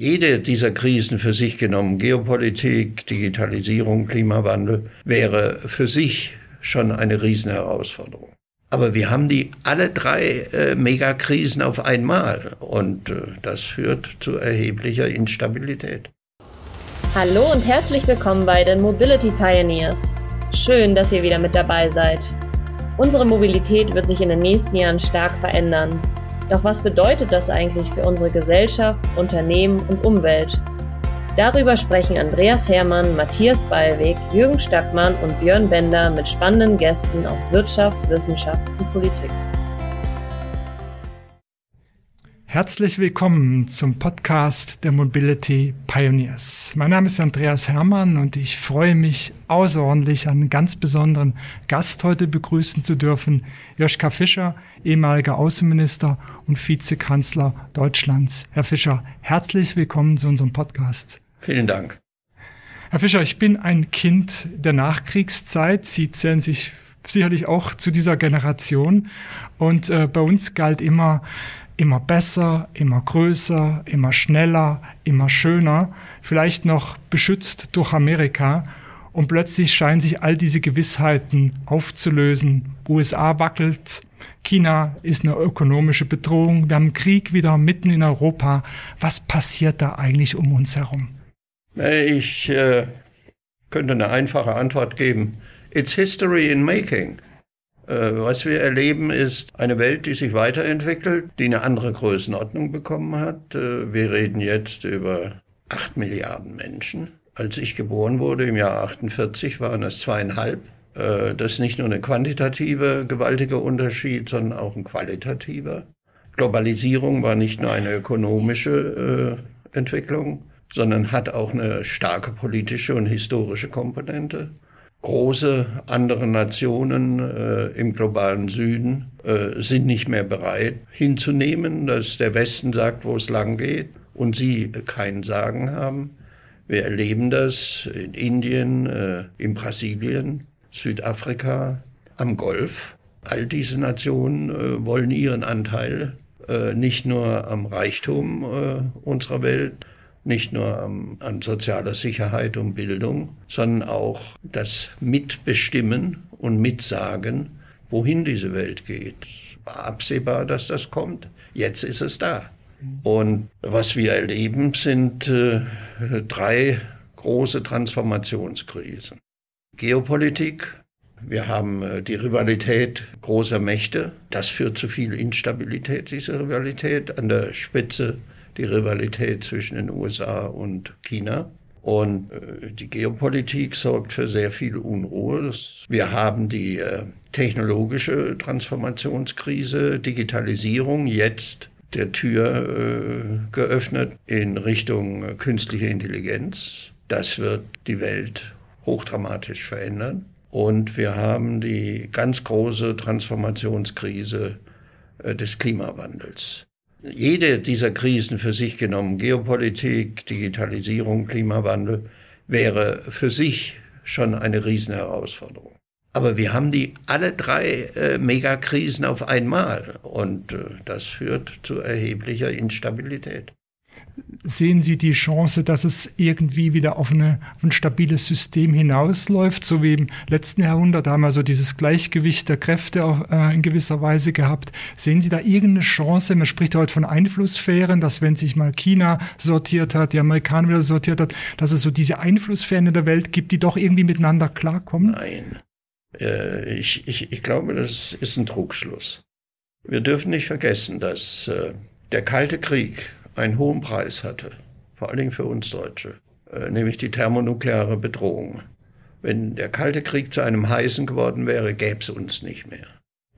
Jede dieser Krisen für sich genommen, Geopolitik, Digitalisierung, Klimawandel, wäre für sich schon eine Riesenherausforderung. Aber wir haben die alle drei äh, Megakrisen auf einmal und äh, das führt zu erheblicher Instabilität. Hallo und herzlich willkommen bei den Mobility Pioneers. Schön, dass ihr wieder mit dabei seid. Unsere Mobilität wird sich in den nächsten Jahren stark verändern. Doch was bedeutet das eigentlich für unsere Gesellschaft, Unternehmen und Umwelt? Darüber sprechen Andreas Hermann, Matthias Ballweg, Jürgen Stackmann und Björn Bender mit spannenden Gästen aus Wirtschaft, Wissenschaft und Politik. Herzlich willkommen zum Podcast der Mobility Pioneers. Mein Name ist Andreas Hermann und ich freue mich außerordentlich, einen ganz besonderen Gast heute begrüßen zu dürfen, Joschka Fischer, ehemaliger Außenminister und Vizekanzler Deutschlands. Herr Fischer, herzlich willkommen zu unserem Podcast. Vielen Dank. Herr Fischer, ich bin ein Kind der Nachkriegszeit. Sie zählen sich sicherlich auch zu dieser Generation. Und äh, bei uns galt immer, immer besser, immer größer, immer schneller, immer schöner, vielleicht noch beschützt durch Amerika. Und plötzlich scheinen sich all diese Gewissheiten aufzulösen. USA wackelt, China ist eine ökonomische Bedrohung, wir haben Krieg wieder mitten in Europa. Was passiert da eigentlich um uns herum? Ich äh, könnte eine einfache Antwort geben. It's history in making. Äh, was wir erleben, ist eine Welt, die sich weiterentwickelt, die eine andere Größenordnung bekommen hat. Äh, wir reden jetzt über acht Milliarden Menschen. Als ich geboren wurde im Jahr 48 waren es zweieinhalb. Äh, das ist nicht nur eine quantitative gewaltige Unterschied, sondern auch ein qualitativer. Globalisierung war nicht nur eine ökonomische Entwicklung, sondern hat auch eine starke politische und historische Komponente große andere Nationen äh, im globalen Süden äh, sind nicht mehr bereit hinzunehmen, dass der Westen sagt, wo es lang geht und sie kein Sagen haben. Wir erleben das in Indien, äh, in Brasilien, Südafrika, am Golf. All diese Nationen äh, wollen ihren Anteil äh, nicht nur am Reichtum äh, unserer Welt, nicht nur an, an sozialer Sicherheit und Bildung, sondern auch das Mitbestimmen und Mitsagen, wohin diese Welt geht. War absehbar, dass das kommt. Jetzt ist es da. Und was wir erleben, sind äh, drei große Transformationskrisen. Geopolitik. Wir haben äh, die Rivalität großer Mächte. Das führt zu viel Instabilität, diese Rivalität. An der Spitze die Rivalität zwischen den USA und China. Und äh, die Geopolitik sorgt für sehr viel Unruhe. Wir haben die äh, technologische Transformationskrise, Digitalisierung jetzt der Tür äh, geöffnet in Richtung künstliche Intelligenz. Das wird die Welt hochdramatisch verändern. Und wir haben die ganz große Transformationskrise des Klimawandels. Jede dieser Krisen für sich genommen, Geopolitik, Digitalisierung, Klimawandel, wäre für sich schon eine Riesenherausforderung. Aber wir haben die alle drei äh, Megakrisen auf einmal und äh, das führt zu erheblicher Instabilität sehen Sie die Chance, dass es irgendwie wieder auf, eine, auf ein stabiles System hinausläuft, so wie im letzten Jahrhundert haben wir so dieses Gleichgewicht der Kräfte auch, äh, in gewisser Weise gehabt. Sehen Sie da irgendeine Chance? Man spricht heute von Einflusssphären, dass wenn sich mal China sortiert hat, die Amerikaner wieder sortiert hat, dass es so diese Einflusssphären in der Welt gibt, die doch irgendwie miteinander klarkommen? Nein. Äh, ich, ich, ich glaube, das ist ein Trugschluss. Wir dürfen nicht vergessen, dass äh, der Kalte Krieg einen hohen Preis hatte, vor allen Dingen für uns Deutsche, äh, nämlich die thermonukleare Bedrohung. Wenn der Kalte Krieg zu einem heißen geworden wäre, gäbe es uns nicht mehr.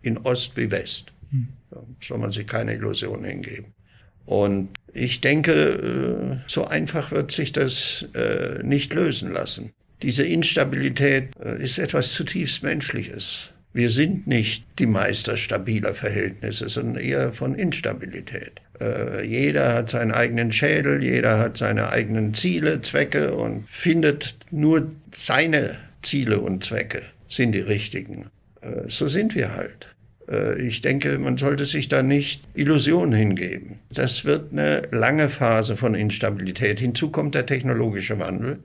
In Ost wie West. Hm. Da soll man sich keine Illusionen hingeben. Und ich denke, äh, so einfach wird sich das äh, nicht lösen lassen. Diese Instabilität ist etwas zutiefst Menschliches. Wir sind nicht die Meister stabiler Verhältnisse, sondern eher von Instabilität. Äh, jeder hat seinen eigenen Schädel, jeder hat seine eigenen Ziele, Zwecke und findet nur seine Ziele und Zwecke sind die richtigen. Äh, so sind wir halt. Äh, ich denke, man sollte sich da nicht Illusionen hingeben. Das wird eine lange Phase von Instabilität. Hinzu kommt der technologische Wandel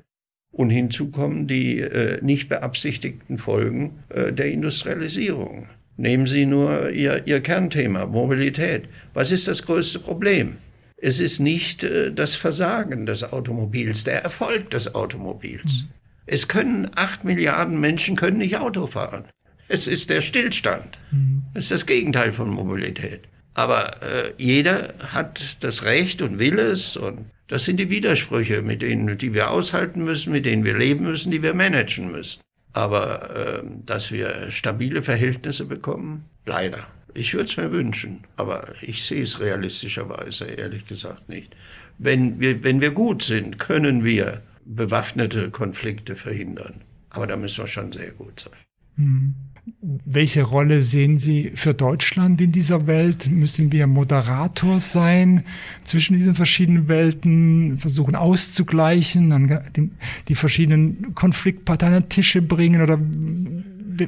und hinzu kommen die äh, nicht beabsichtigten Folgen äh, der Industrialisierung. Nehmen Sie nur Ihr, Ihr Kernthema, Mobilität. Was ist das größte Problem? Es ist nicht äh, das Versagen des Automobils, der Erfolg des Automobils. Mhm. Es können acht Milliarden Menschen können nicht Auto fahren. Es ist der Stillstand. Mhm. Es ist das Gegenteil von Mobilität. Aber äh, jeder hat das Recht und will es. Und das sind die Widersprüche, mit denen, die wir aushalten müssen, mit denen wir leben müssen, die wir managen müssen. Aber äh, dass wir stabile Verhältnisse bekommen, leider. Ich würde es mir wünschen, aber ich sehe es realistischerweise ehrlich gesagt nicht. Wenn wir, wenn wir gut sind, können wir bewaffnete Konflikte verhindern. Aber da müssen wir schon sehr gut sein. Mhm. Welche Rolle sehen Sie für Deutschland in dieser Welt? Müssen wir Moderator sein zwischen diesen verschiedenen Welten, versuchen auszugleichen, dann die, verschiedenen Konfliktparteien an Tische bringen oder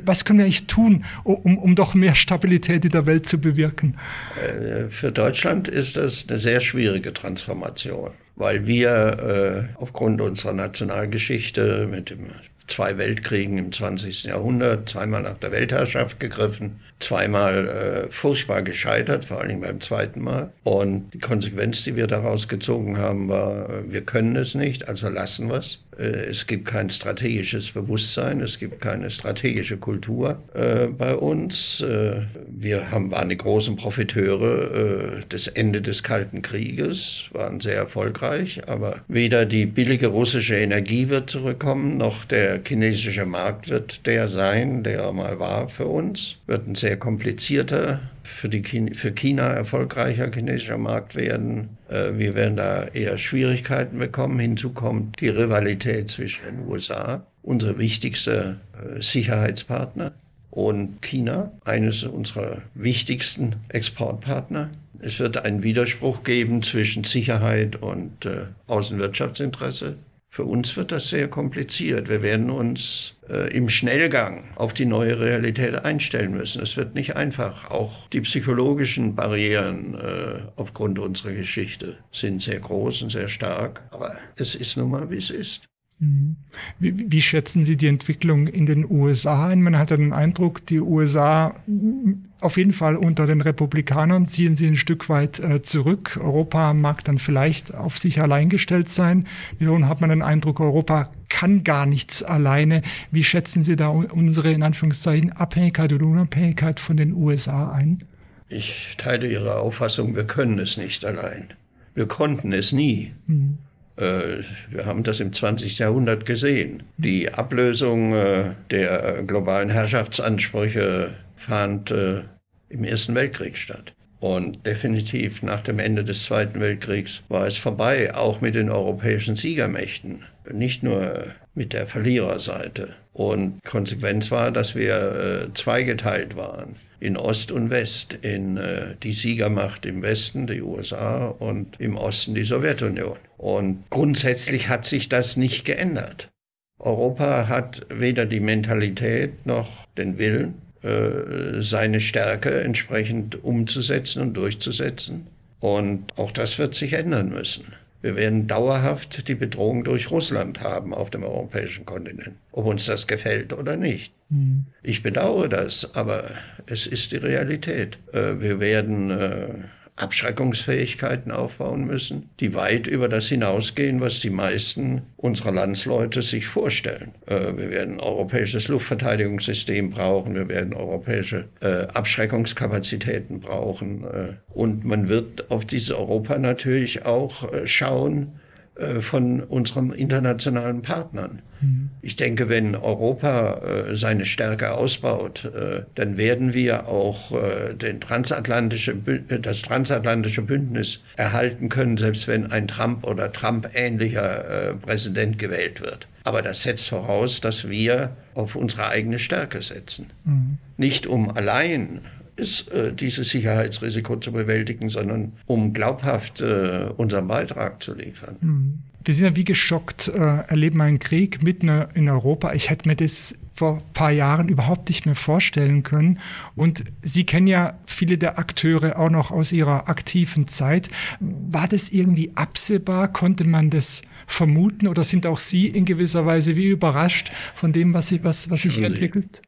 was können wir eigentlich tun, um, um doch mehr Stabilität in der Welt zu bewirken? Äh, für Deutschland ist das eine sehr schwierige Transformation, weil wir äh, aufgrund unserer Nationalgeschichte mit dem zwei Weltkriegen im 20. Jahrhundert, zweimal nach der Weltherrschaft gegriffen, zweimal äh, furchtbar gescheitert, vor allen Dingen beim zweiten Mal. Und die Konsequenz, die wir daraus gezogen haben, war, wir können es nicht, also lassen wir es. Äh, es gibt kein strategisches Bewusstsein, es gibt keine strategische Kultur äh, bei uns. Äh, wir haben, waren die großen Profiteure des Ende des Kalten Krieges, waren sehr erfolgreich, aber weder die billige russische Energie wird zurückkommen, noch der chinesische Markt wird der sein, der mal war für uns. Wird ein sehr komplizierter für, die China, für China erfolgreicher chinesischer Markt werden. Äh, wir werden da eher Schwierigkeiten bekommen. Hinzu kommt die Rivalität zwischen den USA, unser wichtigster äh, Sicherheitspartner, und China, eines unserer wichtigsten Exportpartner. Es wird einen Widerspruch geben zwischen Sicherheit und äh, Außenwirtschaftsinteresse. Für uns wird das sehr kompliziert. Wir werden uns äh, im Schnellgang auf die neue Realität einstellen müssen. Es wird nicht einfach. Auch die psychologischen Barrieren äh, aufgrund unserer Geschichte sind sehr groß und sehr stark. Aber es ist nun mal, wie es ist. Mhm. Wie, wie, schätzen Sie die Entwicklung in den USA ein? Man hat den Eindruck, die USA auf jeden Fall unter den Republikanern ziehen sie ein Stück weit äh, zurück. Europa mag dann vielleicht auf sich allein gestellt sein. Wiederum hat man den Eindruck, Europa kann gar nichts alleine. Wie schätzen Sie da unsere, in Anführungszeichen, Abhängigkeit oder Unabhängigkeit von den USA ein? Ich teile Ihre Auffassung, wir können es nicht allein. Wir konnten es nie. Mhm. Äh, wir haben das im 20. Jahrhundert gesehen. Die Ablösung äh, der globalen Herrschaftsansprüche fand äh, im Ersten Weltkrieg statt. Und definitiv nach dem Ende des Zweiten Weltkriegs war es vorbei, auch mit den europäischen Siegermächten, nicht nur mit der Verliererseite. Und Konsequenz war, dass wir zweigeteilt waren in Ost und West, in äh, die Siegermacht im Westen, die USA, und im Osten die Sowjetunion. Und grundsätzlich hat sich das nicht geändert. Europa hat weder die Mentalität noch den Willen, äh, seine Stärke entsprechend umzusetzen und durchzusetzen. Und auch das wird sich ändern müssen. Wir werden dauerhaft die Bedrohung durch Russland haben auf dem europäischen Kontinent, ob uns das gefällt oder nicht. Mhm. Ich bedauere das, aber es ist die Realität. Äh, wir werden äh, Abschreckungsfähigkeiten aufbauen müssen, die weit über das hinausgehen, was die meisten unserer Landsleute sich vorstellen. Äh, wir werden ein europäisches Luftverteidigungssystem brauchen, wir werden europäische Abschreckungskapazitäten brauchen und man wird auf dieses Europa natürlich auch schauen, äh, von unseren internationalen Partnern. Mhm. Ich denke, wenn Europa äh, seine Stärke ausbaut, äh, dann werden wir auch den transatlantische, das transatlantische Bündnis erhalten können, selbst wenn ein Trump oder Trump-ähnlicher Präsident gewählt wird. Aber das setzt voraus, dass wir auf unsere eigene Stärke setzen. Mhm. Nicht um allein ist, äh, dieses Sicherheitsrisiko zu bewältigen, sondern um glaubhaft äh, unseren Beitrag zu liefern. Mhm. Wir sind ja wie geschockt, äh, erleben einen Krieg mitten in Europa. Ich hätte mir das vor paar Jahren überhaupt nicht mehr vorstellen können. Und Sie kennen ja viele der Akteure auch noch aus Ihrer aktiven Zeit. War das irgendwie absehbar? Konnte man das vermuten oder sind auch Sie in gewisser Weise wie überrascht von dem, was, Sie, was, was sich hier entwickelt?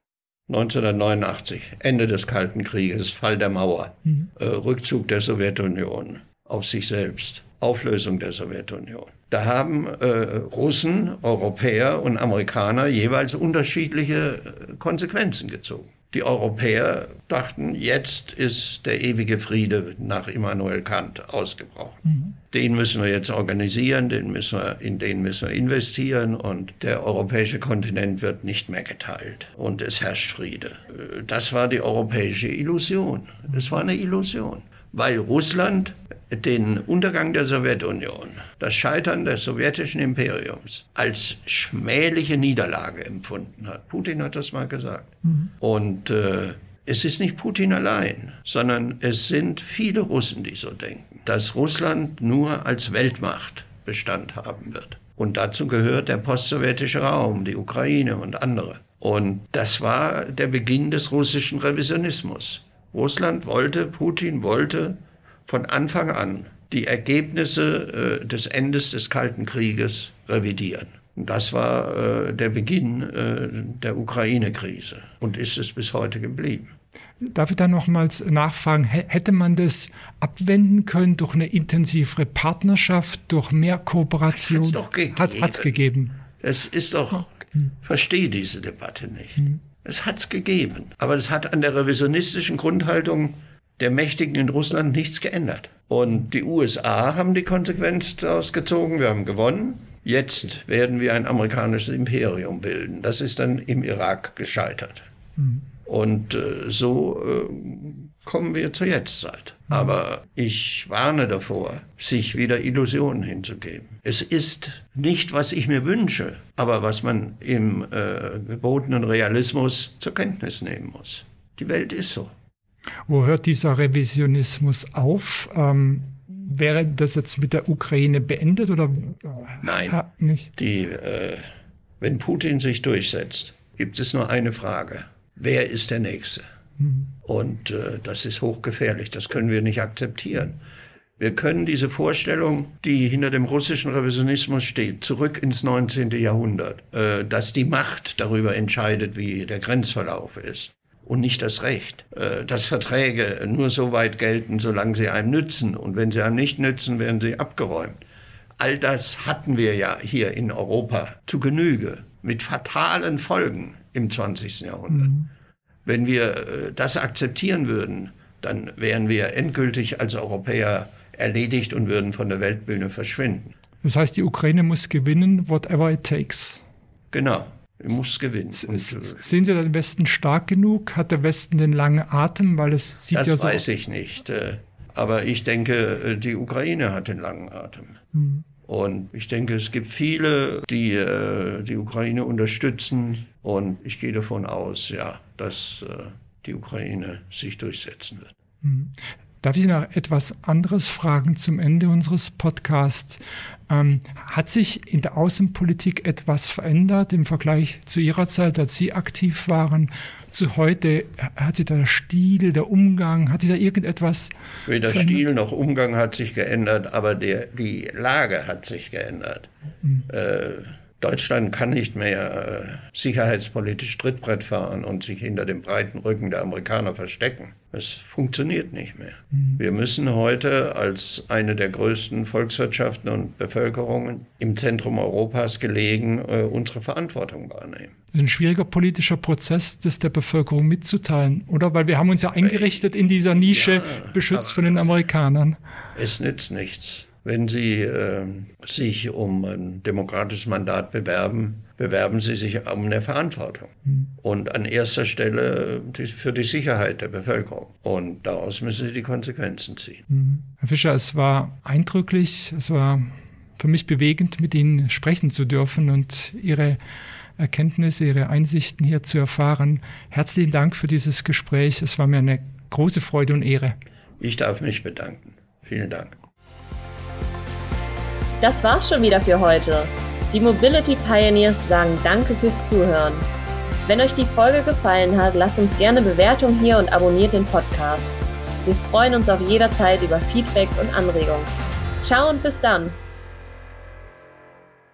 1989, Ende des Kalten Krieges, Fall der Mauer, mhm. äh, Rückzug der Sowjetunion auf sich selbst, Auflösung der Sowjetunion. Da haben äh, Russen, Europäer und Amerikaner jeweils unterschiedliche äh, Konsequenzen gezogen. Die Europäer dachten, jetzt ist der ewige Friede nach Immanuel Kant ausgebrochen. Mhm. Den müssen wir jetzt organisieren, den müssen wir, in den müssen wir investieren und der europäische Kontinent wird nicht mehr geteilt und es herrscht Friede. Äh, das war die europäische Illusion. Es war eine Illusion, weil Russland den Untergang der Sowjetunion, das Scheitern des sowjetischen Imperiums als schmähliche Niederlage empfunden hat. Putin hat das mal gesagt. Mhm. Und äh, es ist nicht Putin allein, sondern es sind viele Russen, die so denken, dass Russland nur als Weltmacht Bestand haben wird. Und dazu gehört der postsowjetische Raum, die Ukraine und andere. Und das war der Beginn des russischen Revisionismus. Russland wollte, Putin wollte von Anfang an die Ergebnisse äh, des Endes des Kalten Krieges revidieren. Und das war äh, der Beginn äh, der Ukraine-Krise und ist es bis heute geblieben. Darf ich da nochmals nachfragen, hätte man das abwenden können durch eine intensivere Partnerschaft, durch mehr Kooperation? Hat's doch gegeben. Hat es gegeben. Es ist doch, hm. verstehe diese Debatte nicht. Hm. Es hat's gegeben. Aber es hat an der revisionistischen Grundhaltung der Mächtigen in Russland nichts geändert. Und die USA haben die Konsequenz daraus gezogen, wir haben gewonnen. Jetzt werden wir ein amerikanisches Imperium bilden. Das ist dann im Irak gescheitert. Mhm. Und äh, so äh, kommen wir zur Jetztzeit. Aber ich warne davor, sich wieder Illusionen hinzugeben. Es ist nicht, was ich mir wünsche, aber was man im äh, gebotenen Realismus zur Kenntnis nehmen muss. Die Welt ist so. Wo hört dieser Revisionismus auf? Ähm, wäre das jetzt mit der Ukraine beendet oder? Nein, ha, nicht. Die, äh, wenn Putin sich durchsetzt, gibt es nur eine Frage. Wer ist der Nächste? Und äh, das ist hochgefährlich. Das können wir nicht akzeptieren. Wir können diese Vorstellung, die hinter dem russischen Revisionismus steht, zurück ins 19. Jahrhundert, äh, dass die Macht darüber entscheidet, wie der Grenzverlauf ist und nicht das Recht. Äh, dass Verträge nur so weit gelten, solange sie einem nützen. Und wenn sie einem nicht nützen, werden sie abgeräumt. All das hatten wir ja hier in Europa zu Genüge mit fatalen Folgen im 20. Jahrhundert. Mhm. Wenn wir äh, das akzeptieren würden, dann wären wir endgültig als Europäer erledigt und würden von der Weltbühne verschwinden. Das heißt, die Ukraine muss gewinnen, whatever it takes. Genau muss gewinnen. Und, äh, sehen Sie den Westen stark genug? Hat der Westen den langen Atem? Weil es sieht das ja so. weiß ich nicht. Äh, aber ich denke, die Ukraine hat den langen Atem. Mhm. Und ich denke, es gibt viele, die die Ukraine unterstützen. Und ich gehe davon aus, ja, dass die Ukraine sich durchsetzen wird. Mhm. Darf ich noch etwas anderes fragen zum Ende unseres Podcasts? Ähm, hat sich in der Außenpolitik etwas verändert im Vergleich zu Ihrer Zeit, als Sie aktiv waren, zu heute? Hat sich der Stil, der Umgang, hat sich da irgendetwas Weder verändert? Stil noch Umgang hat sich geändert, aber der, die Lage hat sich geändert. Mhm. Äh, Deutschland kann nicht mehr äh, sicherheitspolitisch Trittbrett fahren und sich hinter dem breiten Rücken der Amerikaner verstecken. Es funktioniert nicht mehr. Mhm. Wir müssen heute als eine der größten Volkswirtschaften und Bevölkerungen im Zentrum Europas gelegen äh, unsere Verantwortung wahrnehmen. Ein schwieriger politischer Prozess, das der Bevölkerung mitzuteilen, oder? Weil wir haben uns ja eingerichtet in dieser Nische, ja, beschützt von den Amerikanern. Es nützt nichts. Wenn Sie äh, sich um ein demokratisches Mandat bewerben, bewerben Sie sich um eine Verantwortung. Mhm. Und an erster Stelle für die Sicherheit der Bevölkerung. Und daraus müssen Sie die Konsequenzen ziehen. Mhm. Herr Fischer, es war eindrücklich, es war für mich bewegend, mit Ihnen sprechen zu dürfen und Ihre Erkenntnisse, Ihre Einsichten hier zu erfahren. Herzlichen Dank für dieses Gespräch. Es war mir eine große Freude und Ehre. Ich darf mich bedanken. Vielen Dank. Das war's schon wieder für heute. Die Mobility Pioneers sagen Danke fürs Zuhören. Wenn euch die Folge gefallen hat, lasst uns gerne Bewertung hier und abonniert den Podcast. Wir freuen uns auf jederzeit über Feedback und Anregungen. Ciao und bis dann!